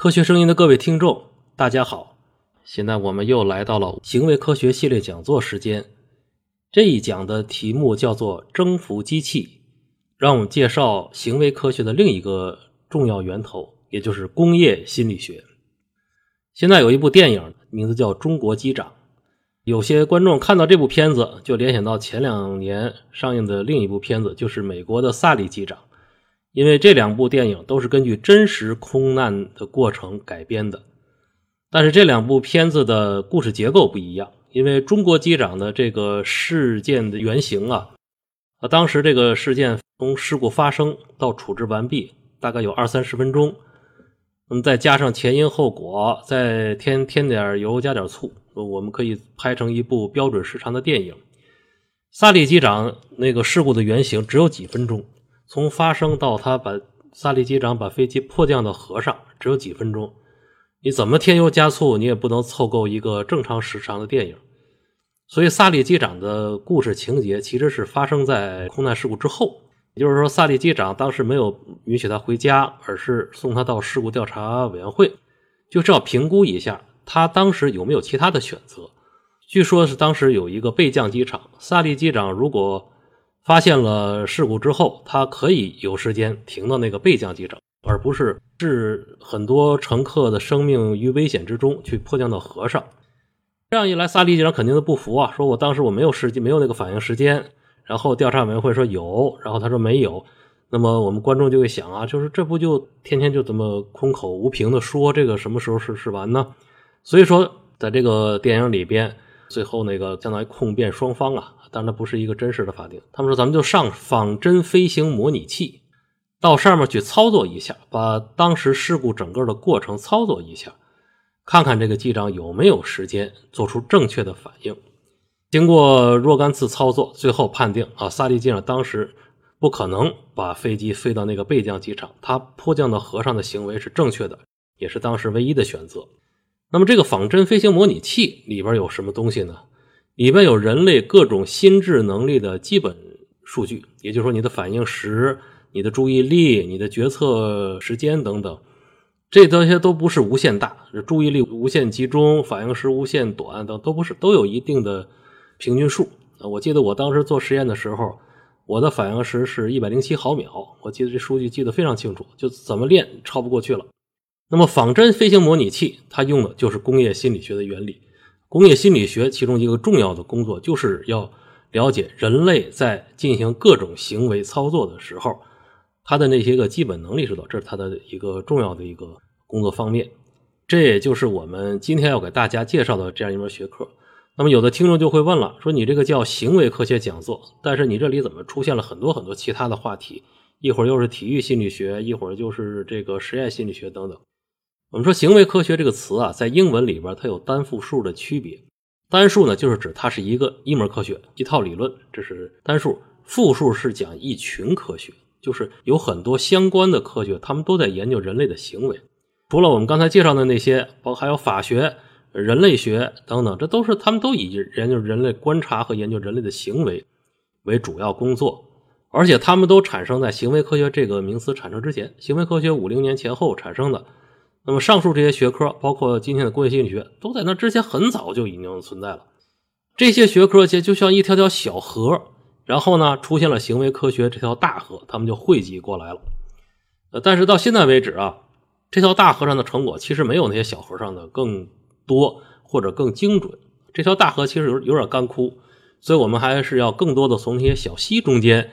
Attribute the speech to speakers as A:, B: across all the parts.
A: 科学声音的各位听众，大家好！现在我们又来到了行为科学系列讲座时间。这一讲的题目叫做“征服机器”，让我们介绍行为科学的另一个重要源头，也就是工业心理学。现在有一部电影，名字叫《中国机长》。有些观众看到这部片子，就联想到前两年上映的另一部片子，就是美国的《萨利机长》。因为这两部电影都是根据真实空难的过程改编的，但是这两部片子的故事结构不一样。因为中国机长的这个事件的原型啊，啊，当时这个事件从事故发生到处置完毕，大概有二三十分钟。那么再加上前因后果，再添添点油加点醋，我们可以拍成一部标准时长的电影。萨利机长那个事故的原型只有几分钟。从发生到他把萨利机长把飞机迫降到河上，只有几分钟。你怎么添油加醋，你也不能凑够一个正常时长的电影。所以，萨利机长的故事情节其实是发生在空难事故之后。也就是说，萨利机长当时没有允许他回家，而是送他到事故调查委员会，就是要评估一下他当时有没有其他的选择。据说是当时有一个备降机场，萨利机长如果。发现了事故之后，他可以有时间停到那个备降机场，而不是置很多乘客的生命于危险之中去迫降到河上。这样一来，萨利机长肯定是不服啊，说我当时我没有时间，没有那个反应时间。然后调查委员会说有，然后他说没有。那么我们观众就会想啊，就是这不就天天就这么空口无凭的说，这个什么时候是是完呢？所以说，在这个电影里边，最后那个相当于控辩双方啊。当然，不是一个真实的法庭。他们说：“咱们就上仿真飞行模拟器，到上面去操作一下，把当时事故整个的过程操作一下，看看这个机长有没有时间做出正确的反应。”经过若干次操作，最后判定啊，萨利机长当时不可能把飞机飞到那个备降机场，他迫降到河上的行为是正确的，也是当时唯一的选择。那么，这个仿真飞行模拟器里边有什么东西呢？里边有人类各种心智能力的基本数据，也就是说，你的反应时、你的注意力、你的决策时间等等，这这些都不是无限大，注意力无限集中、反应时无限短等都不是，都有一定的平均数。我记得我当时做实验的时候，我的反应时是一百零七毫秒，我记得这数据记得非常清楚，就怎么练超不过去了。那么仿真飞行模拟器，它用的就是工业心理学的原理。工业心理学其中一个重要的工作，就是要了解人类在进行各种行为操作的时候，他的那些个基本能力是多，这是他的一个重要的一个工作方面。这也就是我们今天要给大家介绍的这样一门学科。那么，有的听众就会问了，说你这个叫行为科学讲座，但是你这里怎么出现了很多很多其他的话题？一会儿又是体育心理学，一会儿就是这个实验心理学等等。我们说行为科学这个词啊，在英文里边它有单复数的区别。单数呢，就是指它是一个一门科学、一套理论，这是单数；复数是讲一群科学，就是有很多相关的科学，他们都在研究人类的行为。除了我们刚才介绍的那些，包括还有法学、人类学等等，这都是他们都以研究人类、观察和研究人类的行为为主要工作。而且他们都产生在行为科学这个名词产生之前，行为科学五零年前后产生的。那么上述这些学科，包括今天的工业心理学，都在那之前很早就已经存在了。这些学科就就像一条条小河，然后呢，出现了行为科学这条大河，他们就汇集过来了。呃，但是到现在为止啊，这条大河上的成果其实没有那些小河上的更多或者更精准。这条大河其实有有点干枯，所以我们还是要更多的从那些小溪中间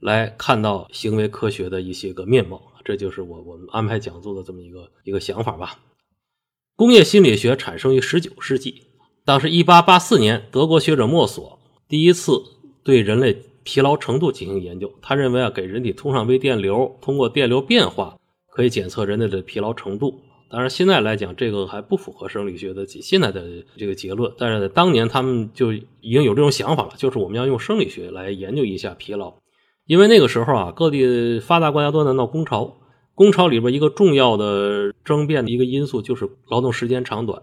A: 来看到行为科学的一些个面貌。这就是我我们安排讲座的这么一个一个想法吧。工业心理学产生于十九世纪，当时一八八四年，德国学者莫索第一次对人类疲劳程度进行研究。他认为啊，给人体通上微电流，通过电流变化可以检测人类的疲劳程度。当然，现在来讲，这个还不符合生理学的现在的这个结论。但是在当年，他们就已经有这种想法了，就是我们要用生理学来研究一下疲劳。因为那个时候啊，各地发达国家都在闹工潮，工潮里边一个重要的争辩的一个因素就是劳动时间长短。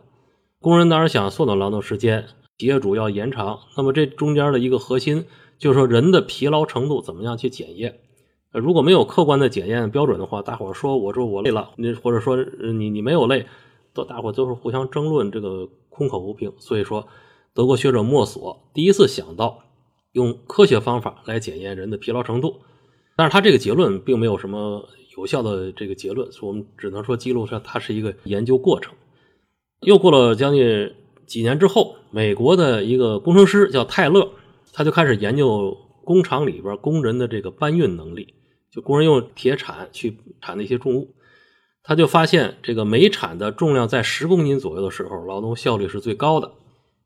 A: 工人当然想缩短劳动时间，企业主要延长。那么这中间的一个核心就是说人的疲劳程度怎么样去检验？如果没有客观的检验标准的话，大伙儿说我说我累了，你或者说你你没有累，都大伙都是互相争论，这个空口无凭。所以说，德国学者莫索第一次想到用科学方法来检验人的疲劳程度，但是他这个结论并没有什么有效的这个结论，所以我们只能说记录上它是一个研究过程。又过了将近几年之后，美国的一个工程师叫泰勒，他就开始研究工厂里边工人的这个搬运能力，就工人用铁铲去铲那些重物，他就发现这个每铲的重量在十公斤左右的时候，劳动效率是最高的。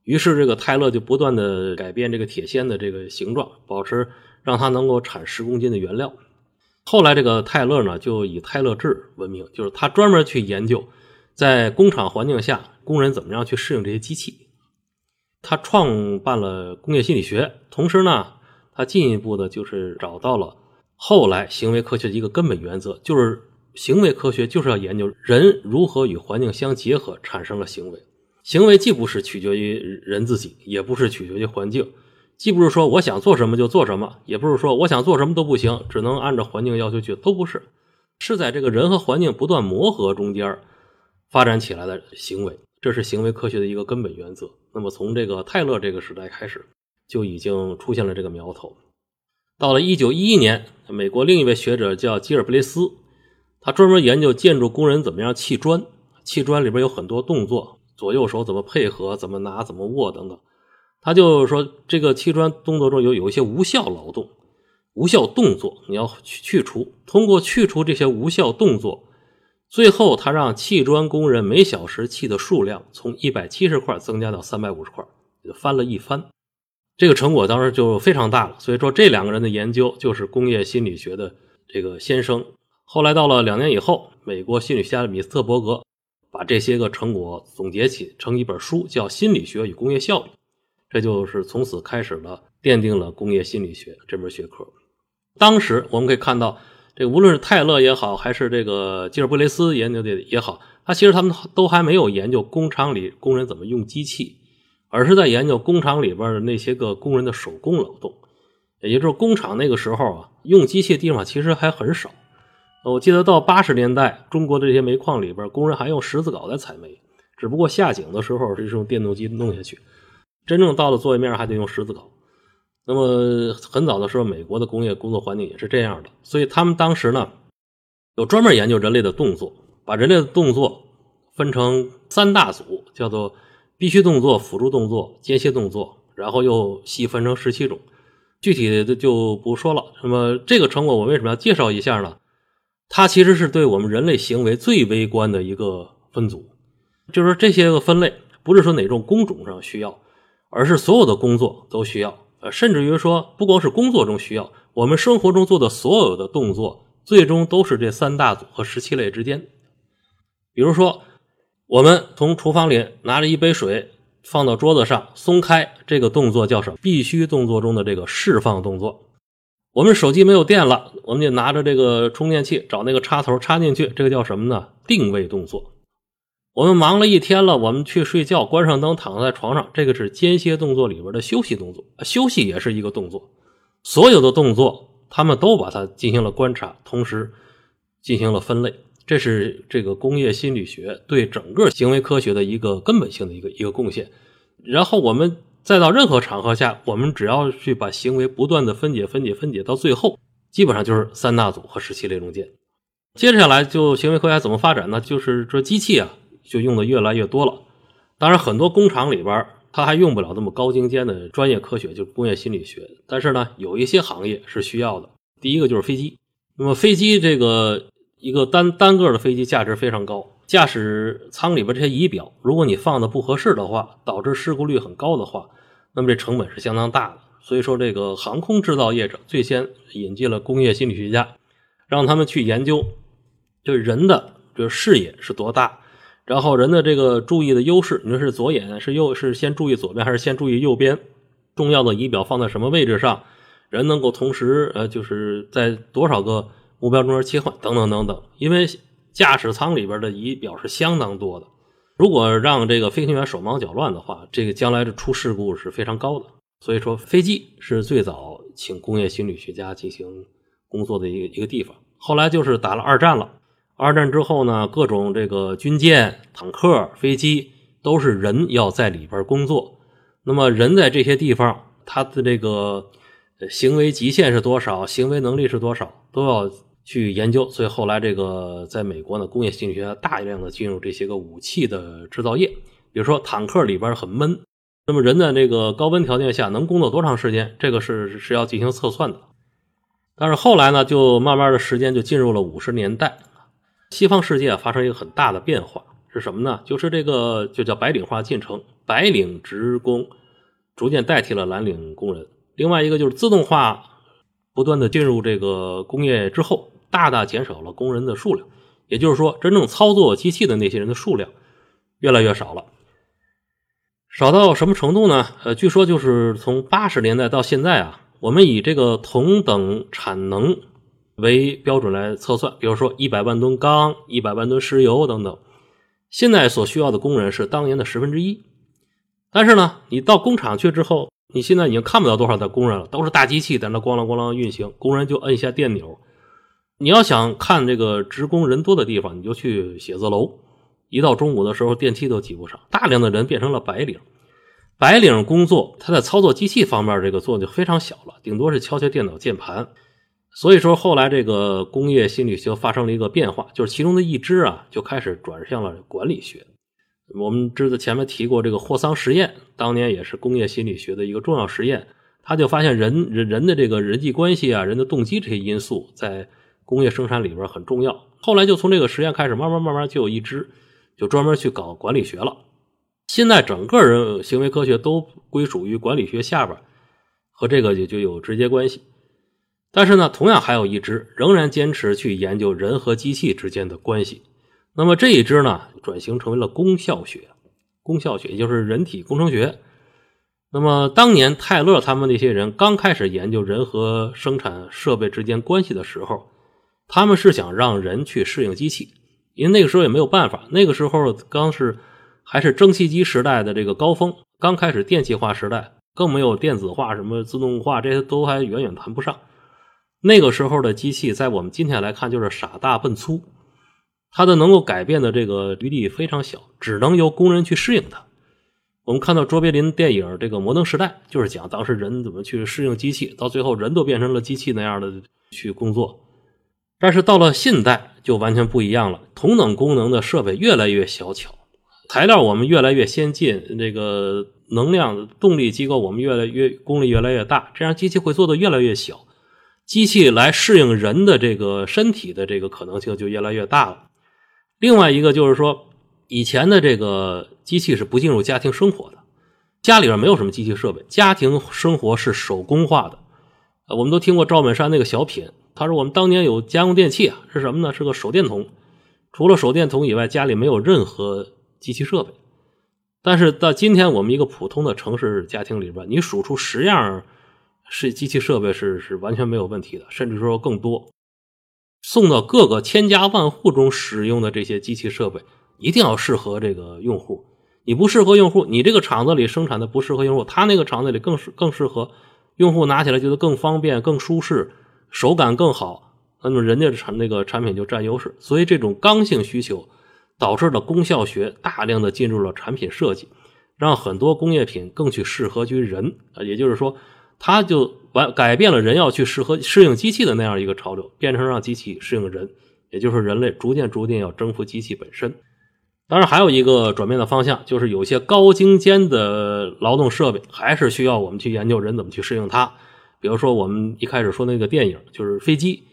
A: 于是这个泰勒就不断的改变这个铁锨的这个形状，保持让它能够产十公斤的原料。后来这个泰勒呢，就以泰勒制闻名，就是他专门去研究。在工厂环境下，工人怎么样去适应这些机器？他创办了工业心理学，同时呢，他进一步的就是找到了后来行为科学的一个根本原则，就是行为科学就是要研究人如何与环境相结合产生了行为。行为既不是取决于人自己，也不是取决于环境，既不是说我想做什么就做什么，也不是说我想做什么都不行，只能按照环境要求去，都不是，是在这个人和环境不断磨合中间。发展起来的行为，这是行为科学的一个根本原则。那么，从这个泰勒这个时代开始，就已经出现了这个苗头。到了一九一一年，美国另一位学者叫吉尔布雷斯，他专门研究建筑工人怎么样砌砖。砌砖里边有很多动作，左右手怎么配合，怎么拿，怎么握等等。他就说，这个砌砖动作中有有一些无效劳动、无效动作，你要去去除。通过去除这些无效动作。最后，他让砌砖工人每小时砌的数量从一百七十块增加到三百五十块，翻了一番。这个成果当时就非常大了。所以说，这两个人的研究就是工业心理学的这个先声。后来到了两年以后，美国心理学家米斯特伯格把这些个成果总结起成一本书，叫《心理学与工业效率》。这就是从此开始了奠定了工业心理学这门学科。当时我们可以看到。这无论是泰勒也好，还是这个吉尔布雷斯研究的也好，他其实他们都还没有研究工厂里工人怎么用机器，而是在研究工厂里边的那些个工人的手工劳动。也就是工厂那个时候啊，用机器的地方其实还很少。我记得到八十年代，中国的这些煤矿里边，工人还用石子镐在采煤，只不过下井的时候是用电动机弄下去，真正到了作业面还得用石子镐。那么很早的时候，美国的工业工作环境也是这样的，所以他们当时呢，有专门研究人类的动作，把人类的动作分成三大组，叫做必须动作、辅助动作、间歇动作，然后又细分成十七种，具体的就不说了。那么这个成果我为什么要介绍一下呢？它其实是对我们人类行为最微观的一个分组，就是这些个分类不是说哪种工种上需要，而是所有的工作都需要。呃，甚至于说，不光是工作中需要，我们生活中做的所有的动作，最终都是这三大组和十七类之间。比如说，我们从厨房里拿着一杯水放到桌子上，松开这个动作叫什么？必须动作中的这个释放动作。我们手机没有电了，我们就拿着这个充电器找那个插头插进去，这个叫什么呢？定位动作。我们忙了一天了，我们去睡觉，关上灯，躺在床上，这个是间歇动作里边的休息动作。休息也是一个动作，所有的动作他们都把它进行了观察，同时进行了分类。这是这个工业心理学对整个行为科学的一个根本性的一个一个贡献。然后我们再到任何场合下，我们只要去把行为不断的分解、分解、分解，到最后基本上就是三大组和十七类中间。接下来就行为科学怎么发展呢？就是这机器啊。就用的越来越多了，当然很多工厂里边它还用不了那么高精尖的专业科学，就是工业心理学。但是呢，有一些行业是需要的。第一个就是飞机，那么飞机这个一个单单个的飞机价值非常高，驾驶舱里边这些仪表，如果你放的不合适的话，导致事故率很高的话，那么这成本是相当大的。所以说，这个航空制造业者最先引进了工业心理学家，让他们去研究，这人的这视野是多大。然后人的这个注意的优势，你说是左眼是右是先注意左边还是先注意右边？重要的仪表放在什么位置上？人能够同时呃就是在多少个目标中间切换等等等等。因为驾驶舱里边的仪表是相当多的，如果让这个飞行员手忙脚乱的话，这个将来的出事故是非常高的。所以说飞机是最早请工业心理学家进行工作的一个一个地方。后来就是打了二战了，二战之后呢，各种这个军舰、坦克、飞机都是人要在里边工作。那么人在这些地方，他的这个行为极限是多少，行为能力是多少，都要去研究。所以后来这个在美国呢，工业心理学大量的进入这些个武器的制造业。比如说坦克里边很闷，那么人在这个高温条件下能工作多长时间？这个是是要进行测算的。但是后来呢，就慢慢的时间就进入了五十年代，西方世界发生一个很大的变化。是什么呢？就是这个就叫白领化进程，白领职工逐渐代替了蓝领工人。另外一个就是自动化不断的进入这个工业之后，大大减少了工人的数量。也就是说，真正操作机器的那些人的数量越来越少了。少到什么程度呢？呃，据说就是从八十年代到现在啊，我们以这个同等产能为标准来测算，比如说一百万吨钢、一百万吨石油等等。现在所需要的工人是当年的十分之一，但是呢，你到工厂去之后，你现在已经看不到多少的工人了，都是大机器在那咣啷咣啷运行，工人就摁一下电钮。你要想看这个职工人多的地方，你就去写字楼，一到中午的时候电梯都挤不上，大量的人变成了白领。白领工作，他在操作机器方面这个作用就非常小了，顶多是敲敲电脑键盘。所以说，后来这个工业心理学发生了一个变化，就是其中的一支啊，就开始转向了管理学。我们知道前面提过这个霍桑实验，当年也是工业心理学的一个重要实验。他就发现人人人的这个人际关系啊，人的动机这些因素在工业生产里边很重要。后来就从这个实验开始，慢慢慢慢就有一支就专门去搞管理学了。现在整个人行为科学都归属于管理学下边，和这个就就有直接关系。但是呢，同样还有一支仍然坚持去研究人和机器之间的关系。那么这一支呢，转型成为了功效学，功效学也就是人体工程学。那么当年泰勒他们那些人刚开始研究人和生产设备之间关系的时候，他们是想让人去适应机器，因为那个时候也没有办法，那个时候刚是还是蒸汽机时代的这个高峰，刚开始电气化时代，更没有电子化、什么自动化，这些都还远远谈不上。那个时候的机器，在我们今天来看，就是傻大笨粗，它的能够改变的这个余地非常小，只能由工人去适应它。我们看到卓别林电影《这个摩登时代》，就是讲当时人怎么去适应机器，到最后人都变成了机器那样的去工作。但是到了现代，就完全不一样了。同等功能的设备越来越小巧，材料我们越来越先进，这个能量动力机构我们越来越功率越来越大，这样机器会做的越来越小。机器来适应人的这个身体的这个可能性就越来越大了。另外一个就是说，以前的这个机器是不进入家庭生活的，家里边没有什么机器设备，家庭生活是手工化的。我们都听过赵本山那个小品，他说我们当年有家用电器啊，是什么呢？是个手电筒，除了手电筒以外，家里没有任何机器设备。但是到今天，我们一个普通的城市家庭里边，你数出十样。是机器设备是是完全没有问题的，甚至说更多。送到各个千家万户中使用的这些机器设备，一定要适合这个用户。你不适合用户，你这个厂子里生产的不适合用户，他那个厂子里更适更适合用户拿起来觉得更方便、更舒适、手感更好，那么人家产那个产品就占优势。所以这种刚性需求导致了功效学大量的进入了产品设计，让很多工业品更去适合于人啊，也就是说。他就完改变了人要去适合适应机器的那样一个潮流，变成让机器适应人，也就是人类逐渐逐渐要征服机器本身。当然，还有一个转变的方向，就是有些高精尖的劳动设备还是需要我们去研究人怎么去适应它。比如说，我们一开始说那个电影，就是飞机，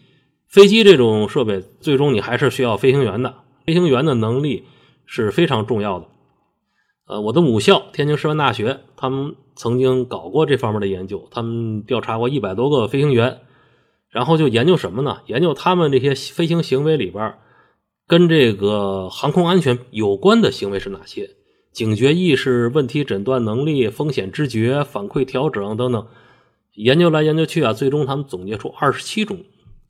A: 飞机这种设备，最终你还是需要飞行员的，飞行员的能力是非常重要的。呃，我的母校天津师范大学，他们曾经搞过这方面的研究，他们调查过一百多个飞行员，然后就研究什么呢？研究他们这些飞行行为里边，跟这个航空安全有关的行为是哪些？警觉意识、问题诊断能力、风险知觉、反馈调整等等，研究来研究去啊，最终他们总结出二十七种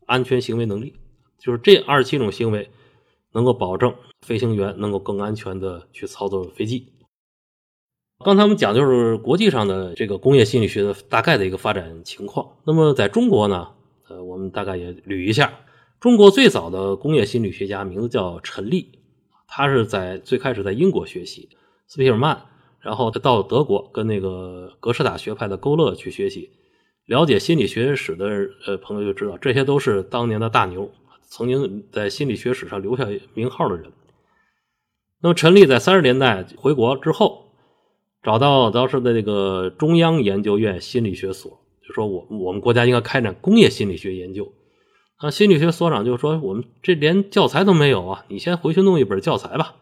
A: 安全行为能力，就是这二十七种行为能够保证飞行员能够更安全的去操作飞机。刚才我们讲就是国际上的这个工业心理学的大概的一个发展情况。那么在中国呢，呃，我们大概也捋一下。中国最早的工业心理学家名字叫陈立，他是在最开始在英国学习斯皮尔曼，然后他到德国跟那个格式塔学派的勾勒去学习。了解心理学史的呃朋友就知道，这些都是当年的大牛，曾经在心理学史上留下名号的人。那么陈立在三十年代回国之后，找到当时的那个中央研究院心理学所，就说我我们国家应该开展工业心理学研究。啊，心理学所长就说我们这连教材都没有啊，你先回去弄一本教材吧。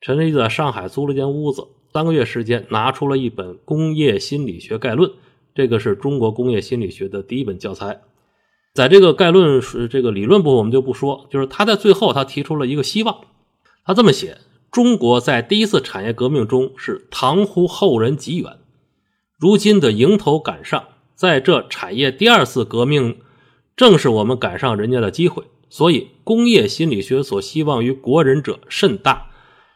A: 陈立在上海租了间屋子，三个月时间拿出了一本《工业心理学概论》。这个是中国工业心理学的第一本教材，在这个概论是这个理论部分我们就不说，就是他在最后他提出了一个希望，他这么写：中国在第一次产业革命中是唐乎后人极远，如今的迎头赶上，在这产业第二次革命，正是我们赶上人家的机会，所以工业心理学所希望于国人者甚大，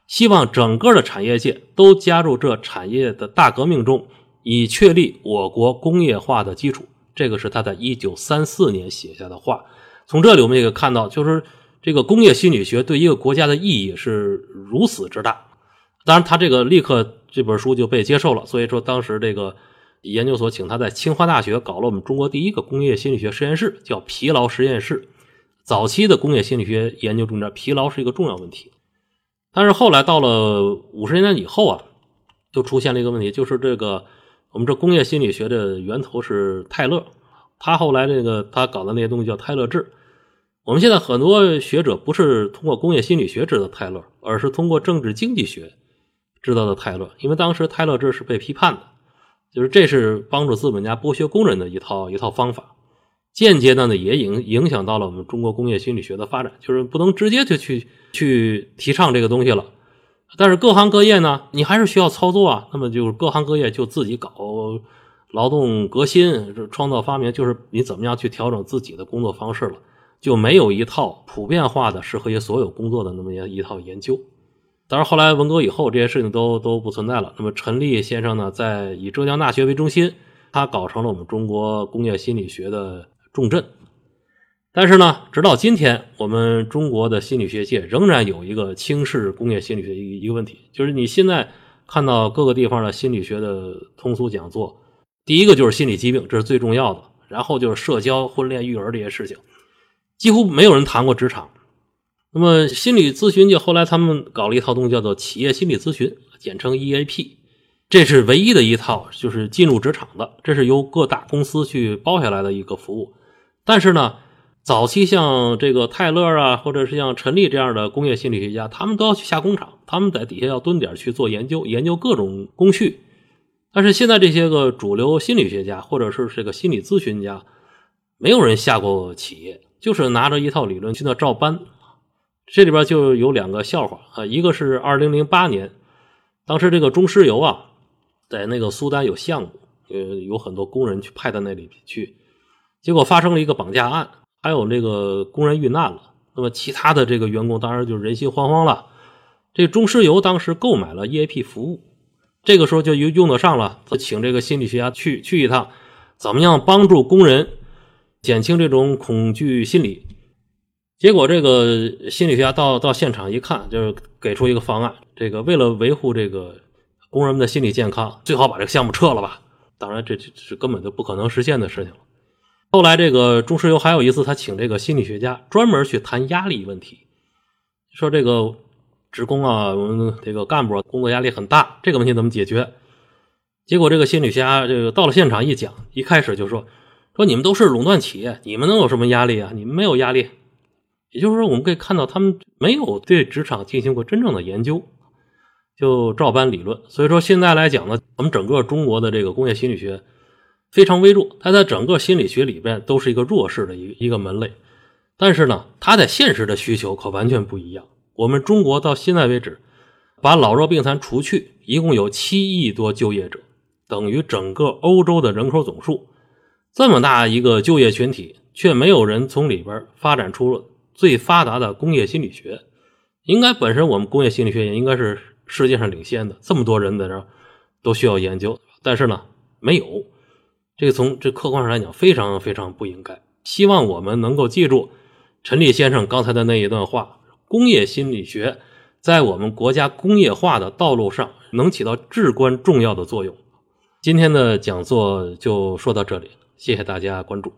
A: 希望整个的产业界都加入这产业的大革命中。以确立我国工业化的基础，这个是他在一九三四年写下的话。从这里我们也可以看到，就是这个工业心理学对一个国家的意义是如此之大。当然，他这个立刻这本书就被接受了。所以说，当时这个研究所请他在清华大学搞了我们中国第一个工业心理学实验室，叫疲劳实验室。早期的工业心理学研究中间，疲劳是一个重要问题。但是后来到了五十年代以后啊，就出现了一个问题，就是这个。我们这工业心理学的源头是泰勒，他后来这个他搞的那些东西叫泰勒制。我们现在很多学者不是通过工业心理学知道泰勒，而是通过政治经济学知道的泰勒。因为当时泰勒制是被批判的，就是这是帮助资本家剥削工人的一套一套方法，间接的呢也影影响到了我们中国工业心理学的发展，就是不能直接就去去提倡这个东西了。但是各行各业呢，你还是需要操作啊。那么就是各行各业就自己搞劳动革新、创造发明，就是你怎么样去调整自己的工作方式了，就没有一套普遍化的适合于所有工作的那么一一套研究。当然后来文革以后，这些事情都都不存在了。那么陈立先生呢，在以浙江大学为中心，他搞成了我们中国工业心理学的重镇。但是呢，直到今天，我们中国的心理学界仍然有一个轻视工业心理学一一个问题，就是你现在看到各个地方的心理学的通俗讲座，第一个就是心理疾病，这是最重要的，然后就是社交、婚恋、育儿这些事情，几乎没有人谈过职场。那么心理咨询界后来他们搞了一套东西，叫做企业心理咨询，简称 EAP，这是唯一的一套就是进入职场的，这是由各大公司去包下来的一个服务，但是呢。早期像这个泰勒啊，或者是像陈立这样的工业心理学家，他们都要去下工厂，他们在底下要蹲点去做研究，研究各种工序。但是现在这些个主流心理学家或者是这个心理咨询家，没有人下过企业，就是拿着一套理论去那照搬。这里边就有两个笑话啊，一个是二零零八年，当时这个中石油啊，在那个苏丹有项目，呃，有很多工人去派到那里去，结果发生了一个绑架案。还有这个工人遇难了，那么其他的这个员工当然就人心惶惶了。这中石油当时购买了 EAP 服务，这个时候就用用得上了，他请这个心理学家去去一趟，怎么样帮助工人减轻这种恐惧心理？结果这个心理学家到到现场一看，就是给出一个方案：这个为了维护这个工人们的心理健康，最好把这个项目撤了吧。当然，这是根本就不可能实现的事情。后来，这个中石油还有一次，他请这个心理学家专门去谈压力问题，说这个职工啊，我们这个干部工作压力很大，这个问题怎么解决？结果这个心理学家这个到了现场一讲，一开始就说说你们都是垄断企业，你们能有什么压力啊？你们没有压力。也就是说，我们可以看到他们没有对职场进行过真正的研究，就照搬理论。所以说现在来讲呢，我们整个中国的这个工业心理学。非常微弱，它在整个心理学里边都是一个弱势的一一个门类，但是呢，它在现实的需求可完全不一样。我们中国到现在为止，把老弱病残除去，一共有七亿多就业者，等于整个欧洲的人口总数。这么大一个就业群体，却没有人从里边发展出了最发达的工业心理学。应该本身我们工业心理学也应该是世界上领先的，这么多人在这都需要研究，但是呢，没有。这个从这客观上来讲，非常非常不应该。希望我们能够记住陈立先生刚才的那一段话：工业心理学在我们国家工业化的道路上能起到至关重要的作用。今天的讲座就说到这里，谢谢大家关注。